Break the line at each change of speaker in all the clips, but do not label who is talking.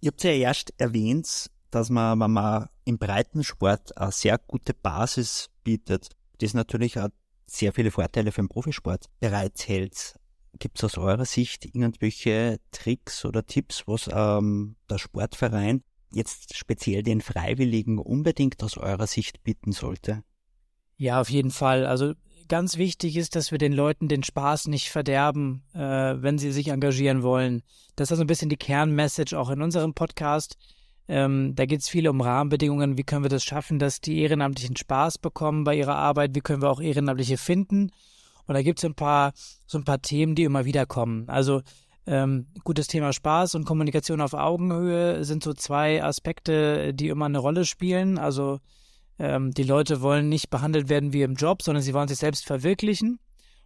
Ihr habt ja erst erwähnt, dass man, wenn man im Breitensport eine sehr gute Basis bietet, das natürlich auch sehr viele Vorteile für den Profisport bereithält. Gibt es aus eurer Sicht irgendwelche Tricks oder Tipps, was ähm, der Sportverein jetzt speziell den Freiwilligen unbedingt aus eurer Sicht bieten sollte?
Ja, auf jeden Fall. Also ganz wichtig ist, dass wir den Leuten den Spaß nicht verderben, äh, wenn sie sich engagieren wollen. Das ist also ein bisschen die Kernmessage auch in unserem Podcast. Ähm, da geht es viel um Rahmenbedingungen. Wie können wir das schaffen, dass die Ehrenamtlichen Spaß bekommen bei ihrer Arbeit? Wie können wir auch Ehrenamtliche finden? Und da gibt es ein paar, so ein paar Themen, die immer wieder kommen. Also ähm, gutes Thema Spaß und Kommunikation auf Augenhöhe sind so zwei Aspekte, die immer eine Rolle spielen. Also ähm, die Leute wollen nicht behandelt werden wie im Job, sondern sie wollen sich selbst verwirklichen.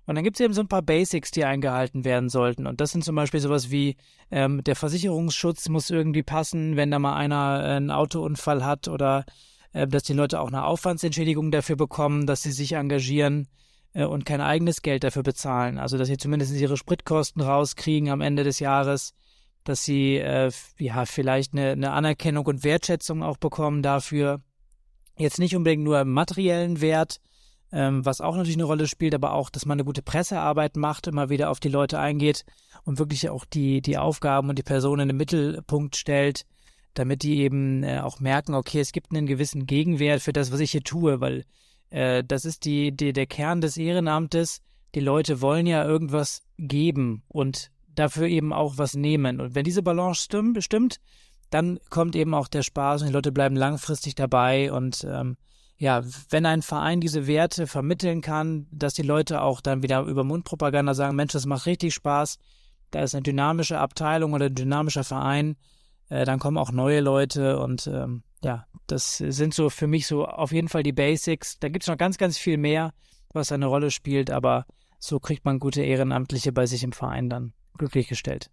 Und dann gibt es eben so ein paar Basics, die eingehalten werden sollten. Und das sind zum Beispiel sowas wie ähm, der Versicherungsschutz muss irgendwie passen, wenn da mal einer äh, einen Autounfall hat oder äh, dass die Leute auch eine Aufwandsentschädigung dafür bekommen, dass sie sich engagieren äh, und kein eigenes Geld dafür bezahlen. Also dass sie zumindest ihre Spritkosten rauskriegen am Ende des Jahres, dass sie äh, ja vielleicht eine, eine Anerkennung und Wertschätzung auch bekommen dafür. Jetzt nicht unbedingt nur materiellen Wert, ähm, was auch natürlich eine Rolle spielt, aber auch, dass man eine gute Pressearbeit macht, immer wieder auf die Leute eingeht und wirklich auch die, die Aufgaben und die Personen in den Mittelpunkt stellt, damit die eben äh, auch merken, okay, es gibt einen gewissen Gegenwert für das, was ich hier tue, weil äh, das ist die, die, der Kern des Ehrenamtes. Die Leute wollen ja irgendwas geben und dafür eben auch was nehmen. Und wenn diese Balance stimmt, stimmt dann kommt eben auch der Spaß und die Leute bleiben langfristig dabei. Und ähm, ja, wenn ein Verein diese Werte vermitteln kann, dass die Leute auch dann wieder über Mundpropaganda sagen, Mensch, das macht richtig Spaß, da ist eine dynamische Abteilung oder ein dynamischer Verein, äh, dann kommen auch neue Leute und ähm, ja, das sind so für mich so auf jeden Fall die Basics. Da gibt es noch ganz, ganz viel mehr, was eine Rolle spielt, aber so kriegt man gute Ehrenamtliche bei sich im Verein dann glücklich gestellt.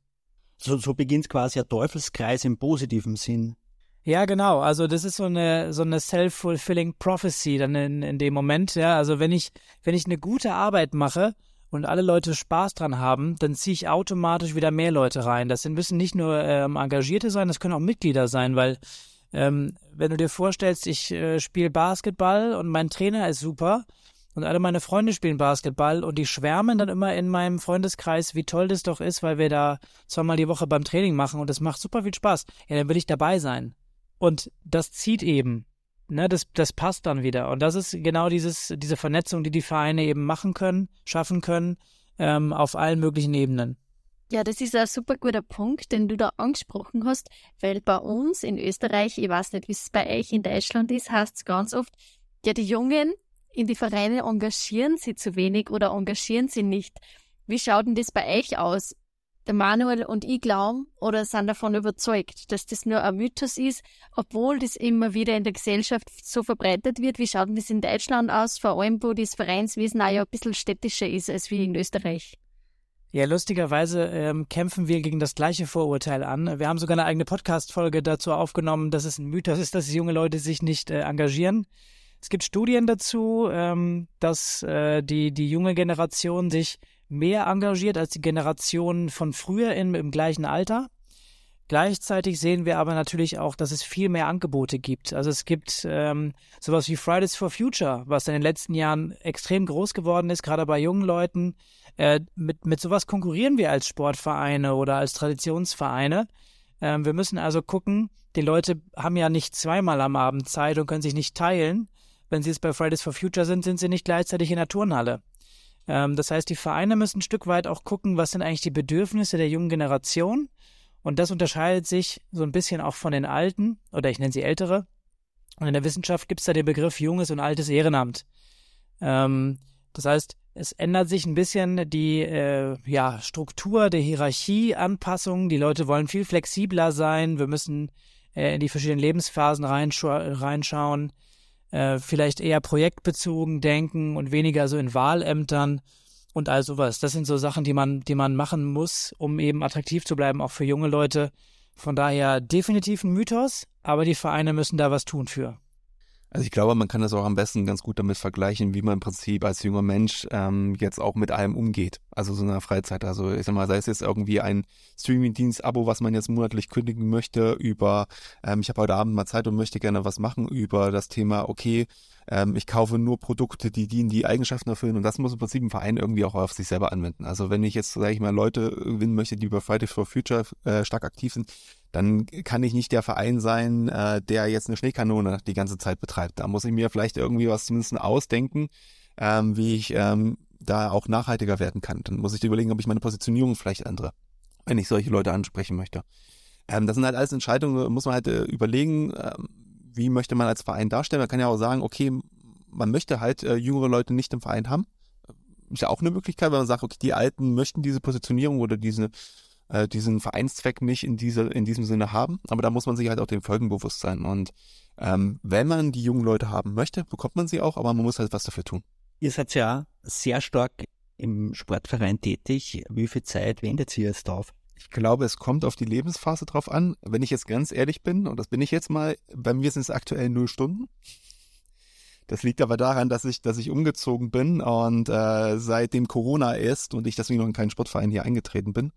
So, so beginnt quasi ein Teufelskreis im positiven Sinn.
Ja, genau. Also das ist so eine so eine self-fulfilling prophecy dann in, in dem Moment. Ja, also wenn ich wenn ich eine gute Arbeit mache und alle Leute Spaß dran haben, dann ziehe ich automatisch wieder mehr Leute rein. Das müssen nicht nur ähm, Engagierte sein, das können auch Mitglieder sein, weil ähm, wenn du dir vorstellst, ich äh, spiele Basketball und mein Trainer ist super und alle meine Freunde spielen Basketball und die schwärmen dann immer in meinem Freundeskreis, wie toll das doch ist, weil wir da zweimal die Woche beim Training machen und das macht super viel Spaß. Ja, dann will ich dabei sein. Und das zieht eben. Ne, das, das passt dann wieder. Und das ist genau dieses, diese Vernetzung, die die Vereine eben machen können, schaffen können, ähm, auf allen möglichen Ebenen.
Ja, das ist ein super guter Punkt, den du da angesprochen hast, weil bei uns in Österreich, ich weiß nicht, wie es bei euch in Deutschland ist, heißt es ganz oft, ja, die Jungen in die Vereine engagieren sie zu wenig oder engagieren sie nicht. Wie schaut denn das bei euch aus? Der Manuel und ich glauben oder sind davon überzeugt, dass das nur ein Mythos ist, obwohl das immer wieder in der Gesellschaft so verbreitet wird. Wie schaut denn das in Deutschland aus, vor allem wo das Vereinswesen auch ja ein bisschen städtischer ist als wie in Österreich?
Ja, lustigerweise ähm, kämpfen wir gegen das gleiche Vorurteil an. Wir haben sogar eine eigene Podcast-Folge dazu aufgenommen, dass es ein Mythos ist, dass junge Leute sich nicht äh, engagieren. Es gibt Studien dazu, ähm, dass äh, die, die junge Generation sich mehr engagiert als die Generation von früher in, im gleichen Alter. Gleichzeitig sehen wir aber natürlich auch, dass es viel mehr Angebote gibt. Also es gibt ähm, sowas wie Fridays for Future, was in den letzten Jahren extrem groß geworden ist, gerade bei jungen Leuten. Äh, mit, mit sowas konkurrieren wir als Sportvereine oder als Traditionsvereine. Ähm, wir müssen also gucken, die Leute haben ja nicht zweimal am Abend Zeit und können sich nicht teilen. Wenn sie jetzt bei Fridays for Future sind, sind sie nicht gleichzeitig in der Turnhalle. Ähm, das heißt, die Vereine müssen ein Stück weit auch gucken, was sind eigentlich die Bedürfnisse der jungen Generation und das unterscheidet sich so ein bisschen auch von den Alten, oder ich nenne sie Ältere. Und in der Wissenschaft gibt es da den Begriff junges und altes Ehrenamt. Ähm, das heißt, es ändert sich ein bisschen die äh, ja, Struktur der Hierarchie, Anpassung. Die Leute wollen viel flexibler sein. Wir müssen äh, in die verschiedenen Lebensphasen reinschau reinschauen. Äh, vielleicht eher projektbezogen denken und weniger so in Wahlämtern und all sowas. Das sind so Sachen, die man, die man machen muss, um eben attraktiv zu bleiben, auch für junge Leute. Von daher definitiv ein Mythos, aber die Vereine müssen da was tun für.
Also ich glaube, man kann das auch am besten ganz gut damit vergleichen, wie man im Prinzip als junger Mensch ähm, jetzt auch mit allem umgeht. Also so in der Freizeit. Also ich sag mal, sei es jetzt irgendwie ein Streaming-Dienst-Abo, was man jetzt monatlich kündigen möchte, über ähm, ich habe heute Abend mal Zeit und möchte gerne was machen, über das Thema, okay, ähm, ich kaufe nur Produkte, die die, die Eigenschaften erfüllen und das muss im Prinzip ein Verein irgendwie auch auf sich selber anwenden. Also wenn ich jetzt, sage ich mal, Leute gewinnen möchte, die bei Fridays for Future äh, stark aktiv sind, dann kann ich nicht der Verein sein, äh, der jetzt eine Schneekanone die ganze Zeit betreibt. Da muss ich mir vielleicht irgendwie was zumindest ausdenken, ähm, wie ich ähm, da auch nachhaltiger werden kann. Dann muss ich überlegen, ob ich meine Positionierung vielleicht ändere, wenn ich solche Leute ansprechen möchte. Ähm, das sind halt alles Entscheidungen, muss man halt äh, überlegen, äh, wie möchte man als Verein darstellen. Man kann ja auch sagen, okay, man möchte halt äh, jüngere Leute nicht im Verein haben. Ist ja auch eine Möglichkeit, wenn man sagt, okay, die Alten möchten diese Positionierung oder diese äh, diesen Vereinszweck nicht in, diese, in diesem Sinne haben. Aber da muss man sich halt auch dem Folgen bewusst sein. Und ähm, wenn man die jungen Leute haben möchte, bekommt man sie auch, aber man muss halt was dafür tun.
Ihr seid ja sehr stark im Sportverein tätig. Wie viel Zeit wendet ihr jetzt auf?
Ich glaube, es kommt auf die Lebensphase drauf an. Wenn ich jetzt ganz ehrlich bin, und das bin ich jetzt mal, bei mir sind es aktuell null Stunden. Das liegt aber daran, dass ich, dass ich umgezogen bin und äh, seitdem Corona ist und ich deswegen noch in keinen Sportverein hier eingetreten bin,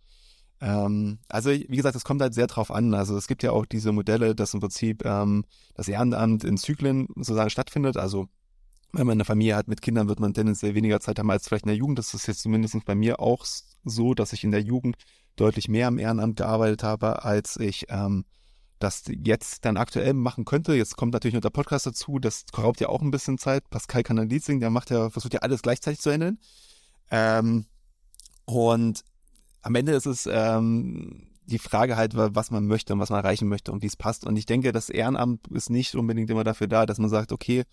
ähm, also wie gesagt, es kommt halt sehr drauf an. Also es gibt ja auch diese Modelle, dass im Prinzip ähm, das Ehrenamt in Zyklen sozusagen stattfindet. Also wenn man eine Familie hat mit Kindern, wird man tendenziell weniger Zeit haben als vielleicht in der Jugend. Das ist jetzt zumindest bei mir auch so, dass ich in der Jugend deutlich mehr am Ehrenamt gearbeitet habe, als ich ähm, das jetzt dann aktuell machen könnte. Jetzt kommt natürlich noch der Podcast dazu, das raubt ja auch ein bisschen Zeit. Pascal singen, der macht ja, versucht ja alles gleichzeitig zu handeln. Ähm, und am Ende ist es ähm, die Frage halt, was man möchte und was man erreichen möchte und wie es passt. Und ich denke, das Ehrenamt ist nicht unbedingt immer dafür da, dass man sagt, okay,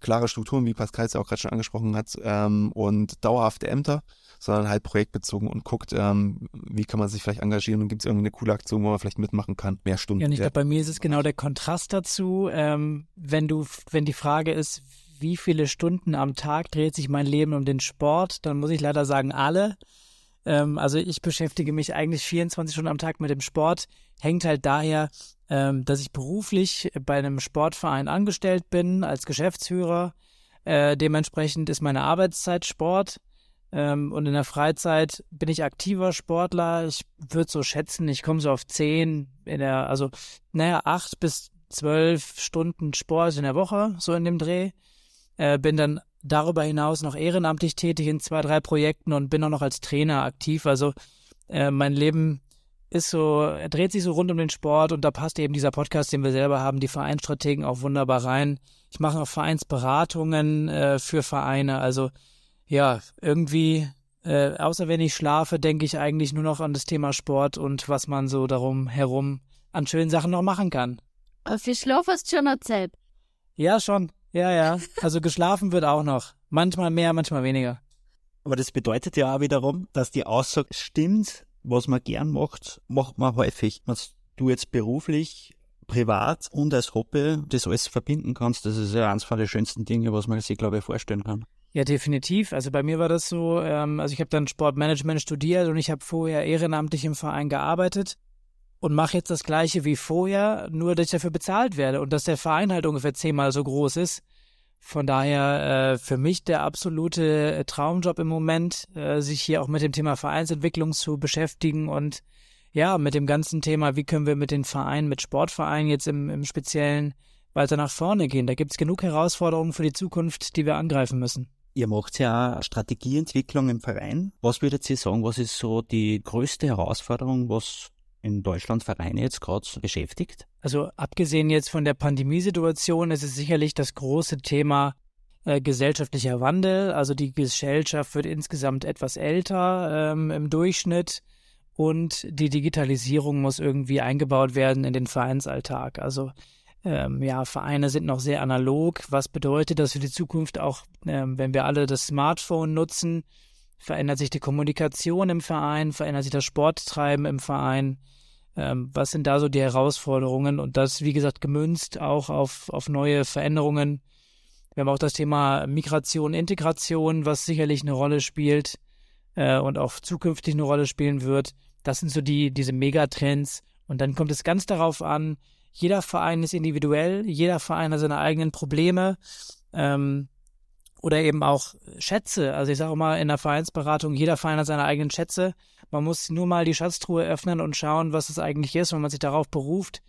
klare Strukturen, wie Pascal es ja auch gerade schon angesprochen hat, ähm, und dauerhafte Ämter, sondern halt projektbezogen und guckt, ähm, wie kann man sich vielleicht engagieren und gibt es irgendeine coole Aktion, wo man vielleicht mitmachen kann, mehr Stunden.
Ja, und ich glaube, bei mir ist es genau der Kontrast dazu, ähm, wenn du, wenn die Frage ist, wie viele Stunden am Tag dreht sich mein Leben um den Sport, dann muss ich leider sagen, alle. Ähm, also ich beschäftige mich eigentlich 24 Stunden am Tag mit dem Sport. Hängt halt daher, ähm, dass ich beruflich bei einem Sportverein angestellt bin als Geschäftsführer. Äh, dementsprechend ist meine Arbeitszeit Sport. Ähm, und in der Freizeit bin ich aktiver Sportler. Ich würde so schätzen, ich komme so auf zehn in der, also naja, acht bis zwölf Stunden Sport in der Woche, so in dem Dreh. Äh, bin dann darüber hinaus noch ehrenamtlich tätig in zwei, drei Projekten und bin auch noch als Trainer aktiv. Also äh, mein Leben ist so, er dreht sich so rund um den Sport und da passt eben dieser Podcast, den wir selber haben, die Vereinsstrategen auch wunderbar rein. Ich mache auch Vereinsberatungen äh, für Vereine. Also ja, irgendwie, äh, außer wenn ich schlafe, denke ich eigentlich nur noch an das Thema Sport und was man so darum herum an schönen Sachen noch machen kann.
Für Schlaf hast du schon Zeit.
Ja, schon. Ja, ja. Also geschlafen wird auch noch. Manchmal mehr, manchmal weniger.
Aber das bedeutet ja auch wiederum, dass die Aussage stimmt, was man gern macht, macht man häufig. Was du jetzt beruflich, privat und als Hobby das alles verbinden kannst, das ist ja eines von den schönsten Dinge, was man sich, glaube ich, vorstellen kann.
Ja, definitiv. Also bei mir war das so, ähm, also ich habe dann Sportmanagement studiert und ich habe vorher ehrenamtlich im Verein gearbeitet und mache jetzt das gleiche wie vorher, nur dass ich dafür bezahlt werde und dass der Verein halt ungefähr zehnmal so groß ist. Von daher äh, für mich der absolute äh, Traumjob im Moment, äh, sich hier auch mit dem Thema Vereinsentwicklung zu beschäftigen und ja, mit dem ganzen Thema, wie können wir mit den Vereinen, mit Sportvereinen jetzt im, im Speziellen weiter nach vorne gehen. Da gibt es genug Herausforderungen für die Zukunft, die wir angreifen müssen.
Ihr macht ja Strategieentwicklung im Verein. Was würdet ihr sagen, was ist so die größte Herausforderung, was in Deutschland Vereine jetzt gerade beschäftigt?
Also abgesehen jetzt von der Pandemiesituation ist es sicherlich das große Thema äh, gesellschaftlicher Wandel. Also die Gesellschaft wird insgesamt etwas älter ähm, im Durchschnitt und die Digitalisierung muss irgendwie eingebaut werden in den Vereinsalltag. Also ähm, ja, Vereine sind noch sehr analog. Was bedeutet das für die Zukunft auch, ähm, wenn wir alle das Smartphone nutzen? Verändert sich die Kommunikation im Verein? Verändert sich das Sporttreiben im Verein? Ähm, was sind da so die Herausforderungen? Und das, wie gesagt, gemünzt auch auf, auf neue Veränderungen. Wir haben auch das Thema Migration, Integration, was sicherlich eine Rolle spielt äh, und auch zukünftig eine Rolle spielen wird. Das sind so die, diese Megatrends. Und dann kommt es ganz darauf an, jeder Verein ist individuell, jeder Verein hat seine eigenen Probleme. Ähm, oder eben auch Schätze. Also ich sage mal in der Vereinsberatung, jeder Verein hat seine eigenen Schätze. Man muss nur mal die Schatztruhe öffnen und schauen, was es eigentlich ist. Wenn man sich darauf beruft,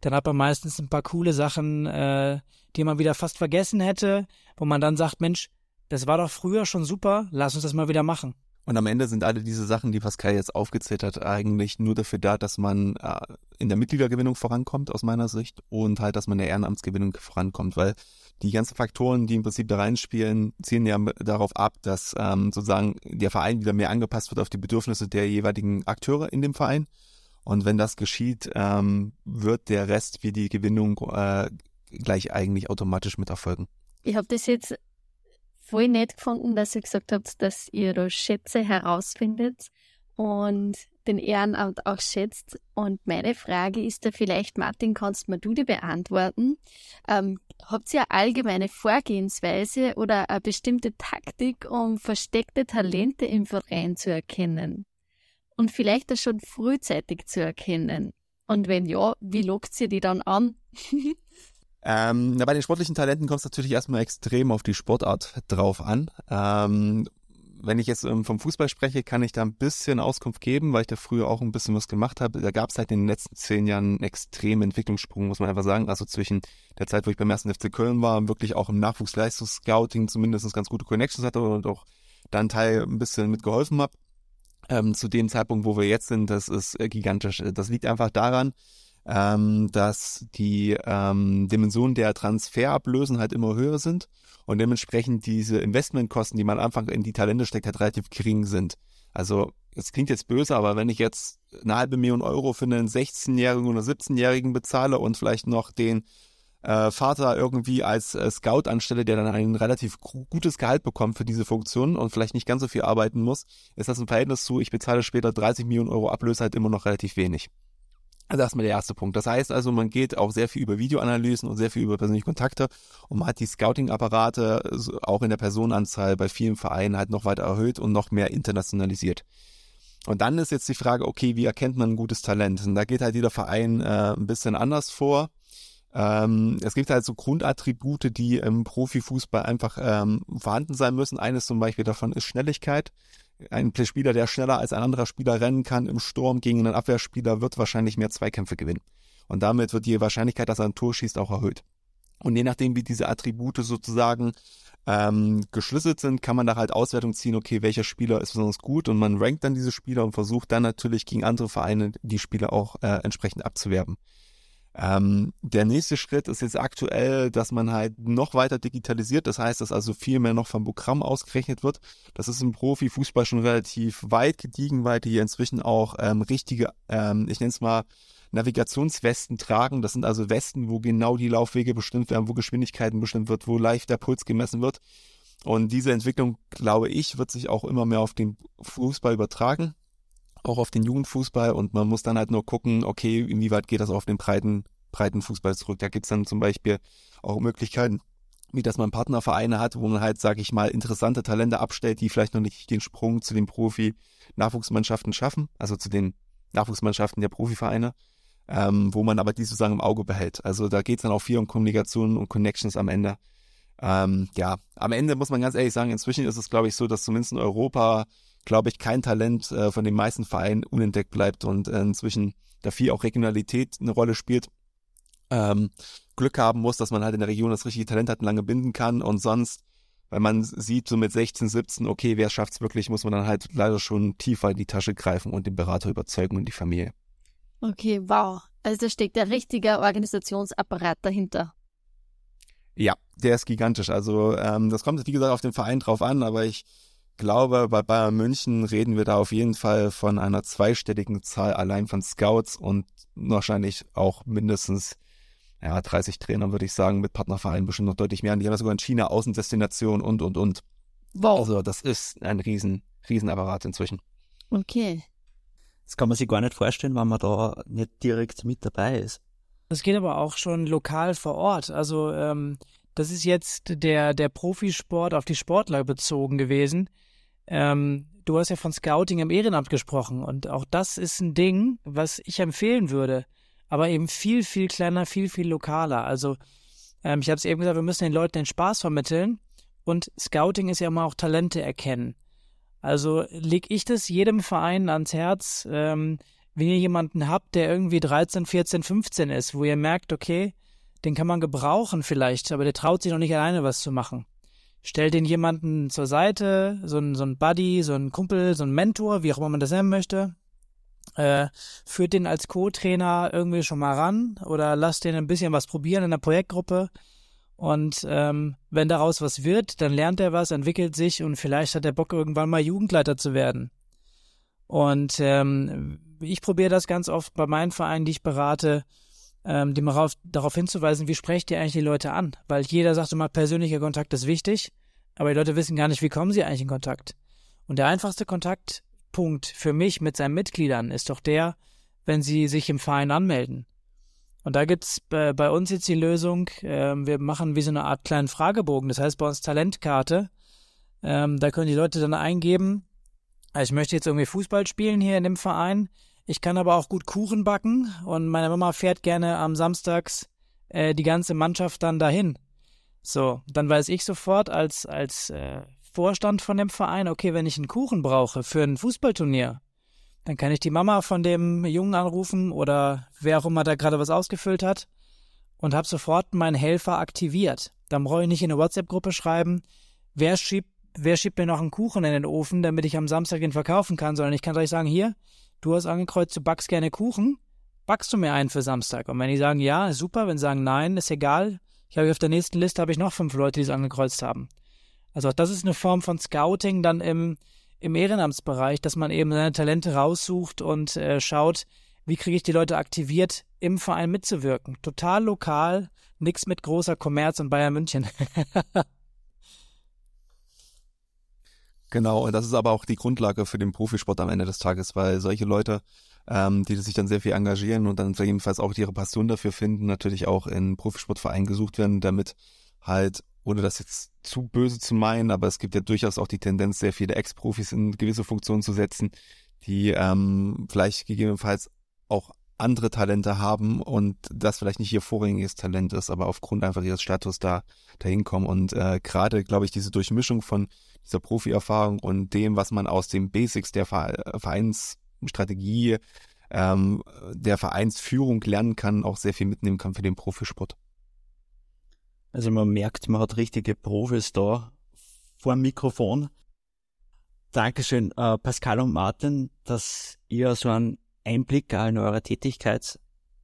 dann hat man meistens ein paar coole Sachen, äh, die man wieder fast vergessen hätte, wo man dann sagt, Mensch, das war doch früher schon super, lass uns das mal wieder machen.
Und am Ende sind alle diese Sachen, die Pascal jetzt aufgezählt hat, eigentlich nur dafür da, dass man äh, in der Mitgliedergewinnung vorankommt, aus meiner Sicht, und halt, dass man in der Ehrenamtsgewinnung vorankommt, weil die ganzen Faktoren, die im Prinzip da reinspielen, zielen ja darauf ab, dass ähm, sozusagen der Verein wieder mehr angepasst wird auf die Bedürfnisse der jeweiligen Akteure in dem Verein. Und wenn das geschieht, ähm, wird der Rest wie die Gewinnung äh, gleich eigentlich automatisch mit erfolgen.
Ich habe das jetzt voll nett gefunden, dass ihr gesagt habt, dass ihr da Schätze herausfindet und den Ehrenamt auch schätzt. Und meine Frage ist da vielleicht, Martin, kannst mir du die beantworten? Ähm, habt ihr eine allgemeine Vorgehensweise oder eine bestimmte Taktik, um versteckte Talente im Verein zu erkennen? Und vielleicht das schon frühzeitig zu erkennen? Und wenn ja, wie lockt ihr die dann an?
Ähm, na, bei den sportlichen Talenten kommt es natürlich erstmal extrem auf die Sportart drauf an. Ähm, wenn ich jetzt ähm, vom Fußball spreche, kann ich da ein bisschen Auskunft geben, weil ich da früher auch ein bisschen was gemacht habe. Da gab es halt in den letzten zehn Jahren einen extremen Entwicklungssprung, muss man einfach sagen. Also zwischen der Zeit, wo ich beim ersten FC Köln war, wirklich auch im Nachwuchsleistungsscouting zumindest ganz gute Connections hatte und auch dann Teil ein bisschen mitgeholfen habe. Ähm, zu dem Zeitpunkt, wo wir jetzt sind, das ist äh, gigantisch. Das liegt einfach daran, ähm, dass die ähm, Dimensionen der Transferablösen halt immer höher sind und dementsprechend diese Investmentkosten, die man am Anfang in die Talente steckt, halt relativ gering sind. Also es klingt jetzt böse, aber wenn ich jetzt eine halbe Million Euro für einen 16-Jährigen oder 17-Jährigen bezahle und vielleicht noch den äh, Vater irgendwie als äh, Scout anstelle, der dann ein relativ gutes Gehalt bekommt für diese Funktion und vielleicht nicht ganz so viel arbeiten muss, ist das im Verhältnis zu, ich bezahle später 30 Millionen Euro Ablöse halt immer noch relativ wenig. Also das ist mal der erste Punkt. Das heißt also, man geht auch sehr viel über Videoanalysen und sehr viel über persönliche Kontakte und man hat die Scouting-Apparate auch in der Personenanzahl bei vielen Vereinen halt noch weiter erhöht und noch mehr internationalisiert. Und dann ist jetzt die Frage, okay, wie erkennt man ein gutes Talent? Und da geht halt jeder Verein äh, ein bisschen anders vor. Ähm, es gibt halt so Grundattribute, die im Profifußball einfach ähm, vorhanden sein müssen. Eines zum Beispiel davon ist Schnelligkeit ein Spieler, der schneller als ein anderer Spieler rennen kann im Sturm gegen einen Abwehrspieler, wird wahrscheinlich mehr Zweikämpfe gewinnen. Und damit wird die Wahrscheinlichkeit, dass er ein Tor schießt, auch erhöht. Und je nachdem, wie diese Attribute sozusagen ähm, geschlüsselt sind, kann man da halt Auswertung ziehen, okay, welcher Spieler ist besonders gut und man rankt dann diese Spieler und versucht dann natürlich gegen andere Vereine die Spieler auch äh, entsprechend abzuwerben. Ähm, der nächste Schritt ist jetzt aktuell, dass man halt noch weiter digitalisiert. Das heißt, dass also viel mehr noch vom Programm ausgerechnet wird. Das ist im Profifußball schon relativ weit gediegen, weil die inzwischen auch ähm, richtige, ähm, ich nenne es mal, Navigationswesten tragen. Das sind also Westen, wo genau die Laufwege bestimmt werden, wo Geschwindigkeiten bestimmt wird, wo live der Puls gemessen wird. Und diese Entwicklung, glaube ich, wird sich auch immer mehr auf den Fußball übertragen auch auf den Jugendfußball und man muss dann halt nur gucken, okay, inwieweit geht das auf den breiten, breiten Fußball zurück. Da gibt's dann zum Beispiel auch Möglichkeiten, wie dass man Partnervereine hat, wo man halt, sag ich mal, interessante Talente abstellt, die vielleicht noch nicht den Sprung zu den Profi-Nachwuchsmannschaften schaffen, also zu den Nachwuchsmannschaften der Profivereine, ähm, wo man aber die sozusagen im Auge behält. Also da geht's dann auch viel um Kommunikation und Connections am Ende. Ähm, ja, am Ende muss man ganz ehrlich sagen, inzwischen ist es, glaube ich, so, dass zumindest in Europa glaube ich, kein Talent äh, von den meisten Vereinen unentdeckt bleibt und äh, inzwischen da viel auch Regionalität eine Rolle spielt. Ähm, Glück haben muss, dass man halt in der Region das richtige Talent hat und lange binden kann und sonst, wenn man sieht, so mit 16, 17, okay, wer schafft's wirklich, muss man dann halt leider schon tiefer in die Tasche greifen und den Berater überzeugen und die Familie.
Okay, wow. Also da steckt der richtige Organisationsapparat dahinter.
Ja, der ist gigantisch. Also ähm, das kommt, wie gesagt, auf den Verein drauf an, aber ich glaube, bei Bayern München reden wir da auf jeden Fall von einer zweistelligen Zahl allein von Scouts und wahrscheinlich auch mindestens ja, 30 Trainern, würde ich sagen, mit Partnervereinen bestimmt noch deutlich mehr. Und die haben ja sogar in China Außendestination und, und, und. Wow. Also das ist ein riesen, Riesenapparat inzwischen.
Okay.
Das kann man sich gar nicht vorstellen, wenn man da nicht direkt mit dabei ist.
Das geht aber auch schon lokal vor Ort. Also ähm, das ist jetzt der, der Profisport auf die Sportler bezogen gewesen. Ähm, du hast ja von Scouting im Ehrenamt gesprochen und auch das ist ein Ding, was ich empfehlen würde. aber eben viel, viel kleiner, viel, viel lokaler. Also ähm, ich habe es eben gesagt, wir müssen den Leuten den Spaß vermitteln und Scouting ist ja immer auch Talente erkennen. Also leg ich das jedem Verein ans Herz, ähm, wenn ihr jemanden habt, der irgendwie 13, 14, 15 ist, wo ihr merkt, okay, den kann man gebrauchen vielleicht, aber der traut sich noch nicht alleine was zu machen. Stellt den jemanden zur Seite, so ein, so ein Buddy, so ein Kumpel, so ein Mentor, wie auch immer man das nennen möchte. Äh, führt den als Co-Trainer irgendwie schon mal ran oder lasst den ein bisschen was probieren in der Projektgruppe. Und ähm, wenn daraus was wird, dann lernt er was, entwickelt sich und vielleicht hat er Bock, irgendwann mal Jugendleiter zu werden. Und ähm, ich probiere das ganz oft bei meinen Vereinen, die ich berate, ähm, die darauf, darauf hinzuweisen, wie sprecht ihr eigentlich die Leute an? Weil jeder sagt immer, persönlicher Kontakt ist wichtig, aber die Leute wissen gar nicht, wie kommen sie eigentlich in Kontakt. Und der einfachste Kontaktpunkt für mich mit seinen Mitgliedern ist doch der, wenn sie sich im Verein anmelden. Und da gibt's äh, bei uns jetzt die Lösung, äh, wir machen wie so eine Art kleinen Fragebogen, das heißt bei uns Talentkarte. Ähm, da können die Leute dann eingeben, ich möchte jetzt irgendwie Fußball spielen hier in dem Verein. Ich kann aber auch gut Kuchen backen und meine Mama fährt gerne am Samstags äh, die ganze Mannschaft dann dahin. So, dann weiß ich sofort als, als äh, Vorstand von dem Verein, okay, wenn ich einen Kuchen brauche für ein Fußballturnier, dann kann ich die Mama von dem Jungen anrufen oder wer auch immer da gerade was ausgefüllt hat und habe sofort meinen Helfer aktiviert. Dann brauche ich nicht in eine WhatsApp-Gruppe schreiben, wer schiebt, wer schiebt mir noch einen Kuchen in den Ofen, damit ich am Samstag ihn verkaufen kann, sondern ich kann gleich sagen, hier, du hast angekreuzt, du backst gerne Kuchen, backst du mir einen für Samstag? Und wenn die sagen ja, super, wenn sie sagen nein, ist egal. Ich habe auf der nächsten Liste habe ich noch fünf Leute, die es angekreuzt haben. Also das ist eine Form von Scouting dann im, im Ehrenamtsbereich, dass man eben seine Talente raussucht und äh, schaut, wie kriege ich die Leute aktiviert, im Verein mitzuwirken. Total lokal, nichts mit großer Kommerz und Bayern München.
Genau, und das ist aber auch die Grundlage für den Profisport am Ende des Tages, weil solche Leute, ähm, die sich dann sehr viel engagieren und dann jedenfalls auch ihre Passion dafür finden, natürlich auch in Profisportvereinen gesucht werden, damit halt, ohne das jetzt zu böse zu meinen, aber es gibt ja durchaus auch die Tendenz, sehr viele Ex-Profis in gewisse Funktionen zu setzen, die ähm, vielleicht gegebenenfalls auch andere Talente haben und das vielleicht nicht ihr vorrangiges Talent ist, aber aufgrund einfach ihres Status da dahin kommen und äh, gerade glaube ich diese Durchmischung von dieser Profi-Erfahrung und dem, was man aus den Basics der Vereinsstrategie, ähm, der Vereinsführung lernen kann, auch sehr viel mitnehmen kann für den Profisport.
Also man merkt, man hat richtige Profis da vor dem Mikrofon. Dankeschön, äh, Pascal und Martin, dass ihr so einen Einblick in eure Tätigkeit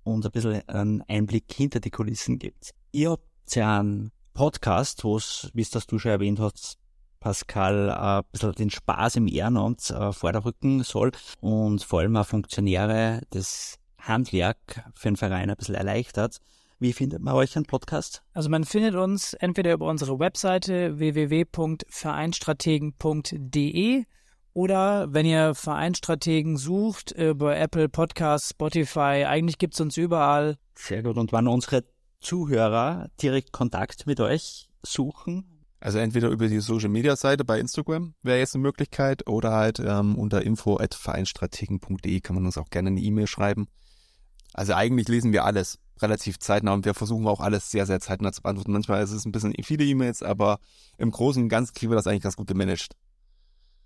und ein bisschen einen Einblick hinter die Kulissen gibt. Ihr habt ja einen Podcast, wo es, wie es das du schon erwähnt hast, Pascal äh, ein bisschen den Spaß im Ehrenamt äh, vorderrücken soll und vor allem auch Funktionäre das Handwerk für den Verein ein bisschen erleichtert. Wie findet man euch einen Podcast?
Also man findet uns entweder über unsere Webseite www.vereinstrategen.de oder wenn ihr Vereinstrategen sucht über Apple Podcasts, Spotify, eigentlich gibt es uns überall.
Sehr gut. Und wann unsere Zuhörer direkt Kontakt mit euch suchen,
also entweder über die Social Media Seite bei Instagram wäre jetzt eine Möglichkeit oder halt ähm, unter info@vereinstrategen.de kann man uns auch gerne eine E-Mail schreiben. Also eigentlich lesen wir alles relativ zeitnah und wir versuchen auch alles sehr, sehr zeitnah zu beantworten. Manchmal ist es ein bisschen viele E-Mails, aber im Großen und Ganzen kriegen wir das eigentlich ganz gut gemanagt.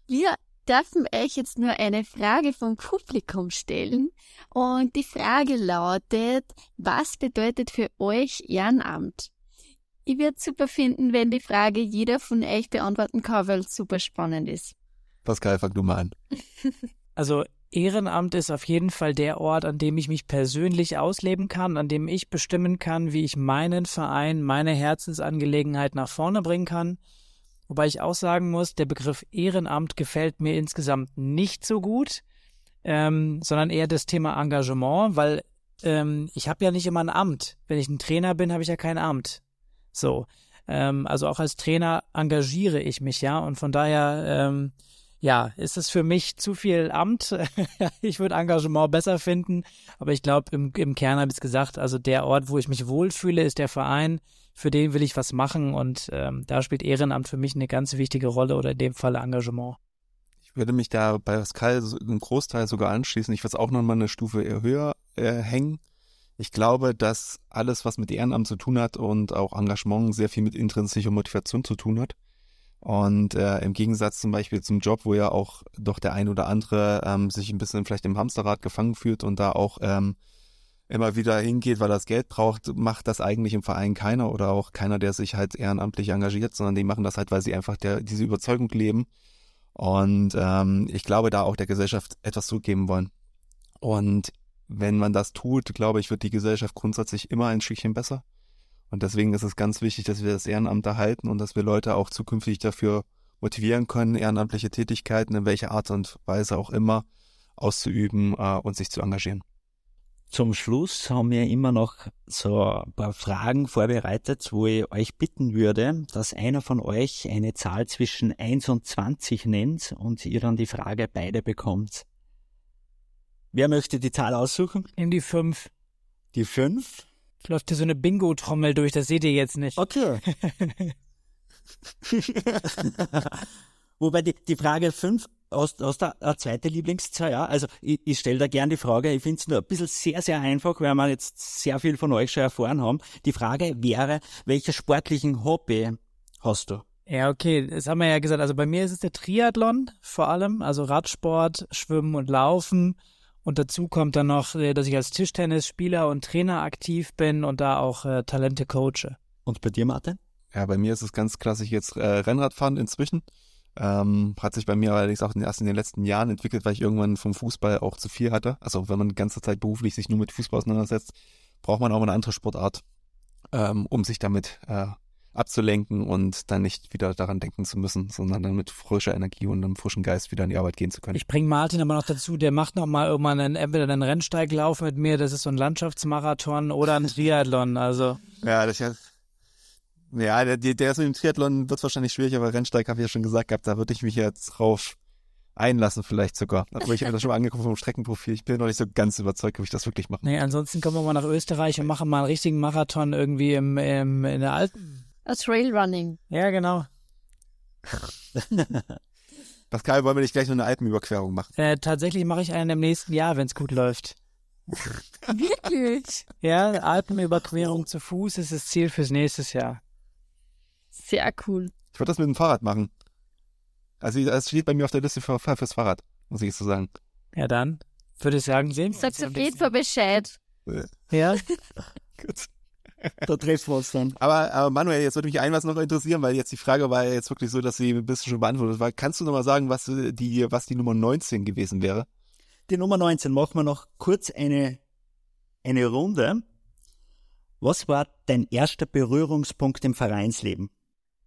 Wir dürfen euch jetzt nur eine Frage vom Publikum stellen und die Frage lautet, was bedeutet für euch Ehrenamt? Ich würde super finden, wenn die Frage jeder von euch beantworten kann, weil es super spannend ist.
Pascal, fang du mal an.
Also Ehrenamt ist auf jeden Fall der Ort, an dem ich mich persönlich ausleben kann, an dem ich bestimmen kann, wie ich meinen Verein, meine Herzensangelegenheit nach vorne bringen kann. Wobei ich auch sagen muss, der Begriff Ehrenamt gefällt mir insgesamt nicht so gut, ähm, sondern eher das Thema Engagement, weil ähm, ich habe ja nicht immer ein Amt. Wenn ich ein Trainer bin, habe ich ja kein Amt. So. Ähm, also auch als Trainer engagiere ich mich, ja. Und von daher, ähm, ja, ist es für mich zu viel Amt. ich würde Engagement besser finden, aber ich glaube, im, im Kern habe ich es gesagt, also der Ort, wo ich mich wohlfühle, ist der Verein, für den will ich was machen und ähm, da spielt Ehrenamt für mich eine ganz wichtige Rolle oder in dem Fall Engagement.
Ich würde mich da bei Pascal im Großteil sogar anschließen. Ich würde es auch nochmal eine Stufe höher äh, hängen Ich glaube, dass alles, was mit Ehrenamt zu tun hat und auch Engagement sehr viel mit intrinsischer Motivation zu tun hat. Und äh, im Gegensatz zum Beispiel zum Job, wo ja auch doch der ein oder andere ähm, sich ein bisschen vielleicht im Hamsterrad gefangen fühlt und da auch ähm, immer wieder hingeht, weil das Geld braucht, macht das eigentlich im Verein keiner oder auch keiner, der sich halt ehrenamtlich engagiert, sondern die machen das halt, weil sie einfach der, diese Überzeugung leben und ähm, ich glaube, da auch der Gesellschaft etwas zurückgeben wollen. Und wenn man das tut, glaube ich, wird die Gesellschaft grundsätzlich immer ein Stückchen besser. Und deswegen ist es ganz wichtig, dass wir das Ehrenamt erhalten und dass wir Leute auch zukünftig dafür motivieren können, ehrenamtliche Tätigkeiten in welcher Art und Weise auch immer auszuüben äh, und sich zu engagieren.
Zum Schluss haben wir immer noch so ein paar Fragen vorbereitet, wo ich euch bitten würde, dass einer von euch eine Zahl zwischen 1 und 20 nennt und ihr dann die Frage beide bekommt. Wer möchte die Zahl aussuchen?
In die 5.
Die 5?
Läuft hier so eine Bingo-Trommel durch, das seht ihr jetzt nicht.
Okay. Wobei die, die Frage 5 aus, aus der äh, zweite Lieblingszahl, ja. Also ich, ich stelle da gern die Frage, ich finde es nur ein bisschen sehr, sehr einfach, weil wir jetzt sehr viel von euch schon erfahren haben. Die Frage wäre, welches sportlichen Hobby hast du?
Ja, okay, das haben wir ja gesagt. Also bei mir ist es der Triathlon vor allem, also Radsport, Schwimmen und Laufen. Und dazu kommt dann noch, äh, dass ich als Tischtennisspieler und Trainer aktiv bin und da auch äh, Talente coache.
Und bei dir, Martin?
Ja, bei mir ist es ganz klassisch jetzt äh, Rennradfahren inzwischen. Ähm, hat sich bei mir allerdings auch erst in den letzten Jahren entwickelt, weil ich irgendwann vom Fußball auch zu viel hatte. Also wenn man die ganze Zeit beruflich sich nur mit Fußball auseinandersetzt, braucht man auch mal eine andere Sportart, ähm, um sich damit äh, abzulenken und dann nicht wieder daran denken zu müssen, sondern dann mit frischer Energie und einem frischen Geist wieder in die Arbeit gehen zu können.
Ich bringe Martin aber noch dazu, der macht noch mal irgendwann einen, entweder einen Rennsteiglauf mit mir, das ist so ein Landschaftsmarathon oder ein Triathlon, also.
Ja, das ist ja ja, der, der ist mit dem Triathlon wird wahrscheinlich schwierig, aber Rennsteig habe ich ja schon gesagt gehabt, da würde ich mich jetzt drauf einlassen vielleicht sogar. Aber ich habe das schon mal angeguckt vom Streckenprofil. Ich bin noch nicht so ganz überzeugt, ob ich das wirklich mache.
Nee, ansonsten kommen wir mal nach Österreich und machen mal einen richtigen Marathon irgendwie im, im in der Alpen.
A Trailrunning.
Ja, genau.
Pascal, wollen wir nicht gleich noch eine Alpenüberquerung machen?
Äh, tatsächlich mache ich einen im nächsten Jahr, wenn es gut läuft.
Wirklich?
Ja, Alpenüberquerung zu Fuß ist das Ziel fürs nächste Jahr.
Sehr cool.
Ich würde das mit dem Fahrrad machen. Also es steht bei mir auf der Liste für, fürs Fahrrad, muss ich so sagen.
Ja, dann würde ich sagen, sehen wir
Sagst auf jeden Fall Bescheid.
Ja.
Gut.
Da treffen wir uns dann.
Aber, aber Manuel, jetzt würde mich ein was noch interessieren, weil jetzt die Frage war ja jetzt wirklich so, dass sie ein bisschen schon beantwortet war. Kannst du noch mal sagen, was die, was die Nummer 19 gewesen wäre?
Die Nummer 19 machen wir noch kurz eine, eine Runde. Was war dein erster Berührungspunkt im Vereinsleben?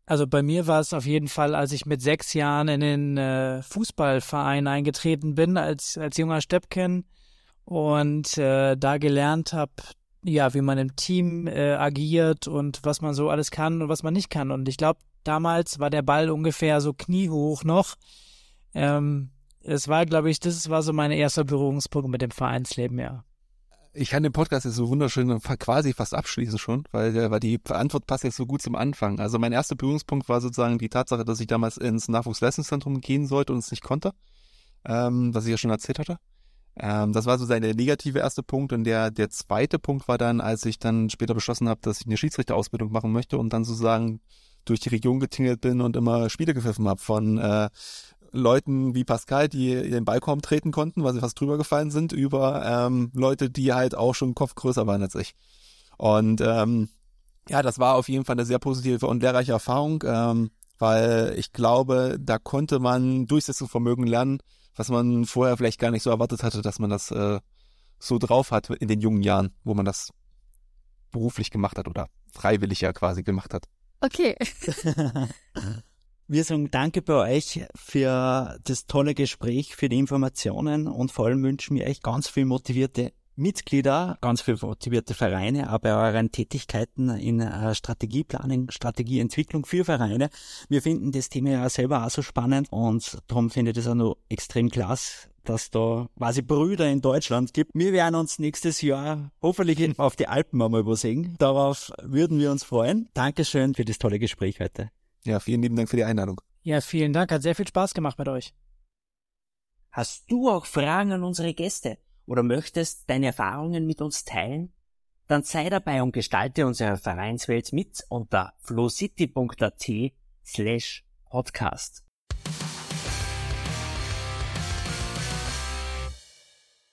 Also bei mir war es auf jeden Fall, als ich mit sechs Jahren in den äh, Fußballverein eingetreten bin, als, als junger Steppken und äh, da gelernt habe, ja, wie man im Team äh, agiert und was man so alles kann und was man nicht kann. Und ich glaube, damals war der Ball ungefähr so kniehoch noch. Ähm, es war, glaube ich, das war so mein erster Berührungspunkt mit dem Vereinsleben, ja.
Ich kann den Podcast jetzt so wunderschön quasi fast abschließen schon, weil, weil die Antwort passt jetzt so gut zum Anfang. Also mein erster Berührungspunkt war sozusagen die Tatsache, dass ich damals ins Nachwuchsleistungszentrum gehen sollte und es nicht konnte, ähm, was ich ja schon erzählt hatte. Ähm, das war so der negative erste Punkt und der, der zweite Punkt war dann, als ich dann später beschlossen habe, dass ich eine Schiedsrichterausbildung machen möchte und dann sozusagen durch die Region getingelt bin und immer Spiele gepfiffen habe von äh, Leuten wie Pascal, die den Ball kaum treten konnten, weil sie fast drüber gefallen sind, über ähm, Leute, die halt auch schon Kopf größer waren als ich. Und ähm, ja, das war auf jeden Fall eine sehr positive und lehrreiche Erfahrung, ähm, weil ich glaube, da konnte man Durchsetzungsvermögen lernen, was man vorher vielleicht gar nicht so erwartet hatte, dass man das äh, so drauf hat in den jungen Jahren, wo man das beruflich gemacht hat oder freiwillig ja quasi gemacht hat.
Okay.
Wir sagen Danke bei euch für das tolle Gespräch, für die Informationen und vor allem wünschen wir euch ganz viel motivierte Mitglieder, ganz viel motivierte Vereine, aber euren Tätigkeiten in äh, Strategieplanung, Strategieentwicklung für Vereine. Wir finden das Thema ja selber auch so spannend und darum finde ich das auch noch extrem klasse, dass da quasi Brüder in Deutschland gibt. Wir werden uns nächstes Jahr hoffentlich auf die Alpen einmal übersehen. Darauf würden wir uns freuen. Dankeschön für das tolle Gespräch heute.
Ja, vielen lieben Dank für die Einladung.
Ja, vielen Dank. Hat sehr viel Spaß gemacht mit euch.
Hast du auch Fragen an unsere Gäste oder möchtest deine Erfahrungen mit uns teilen? Dann sei dabei und gestalte unsere Vereinswelt mit unter flowcity.at slash podcast.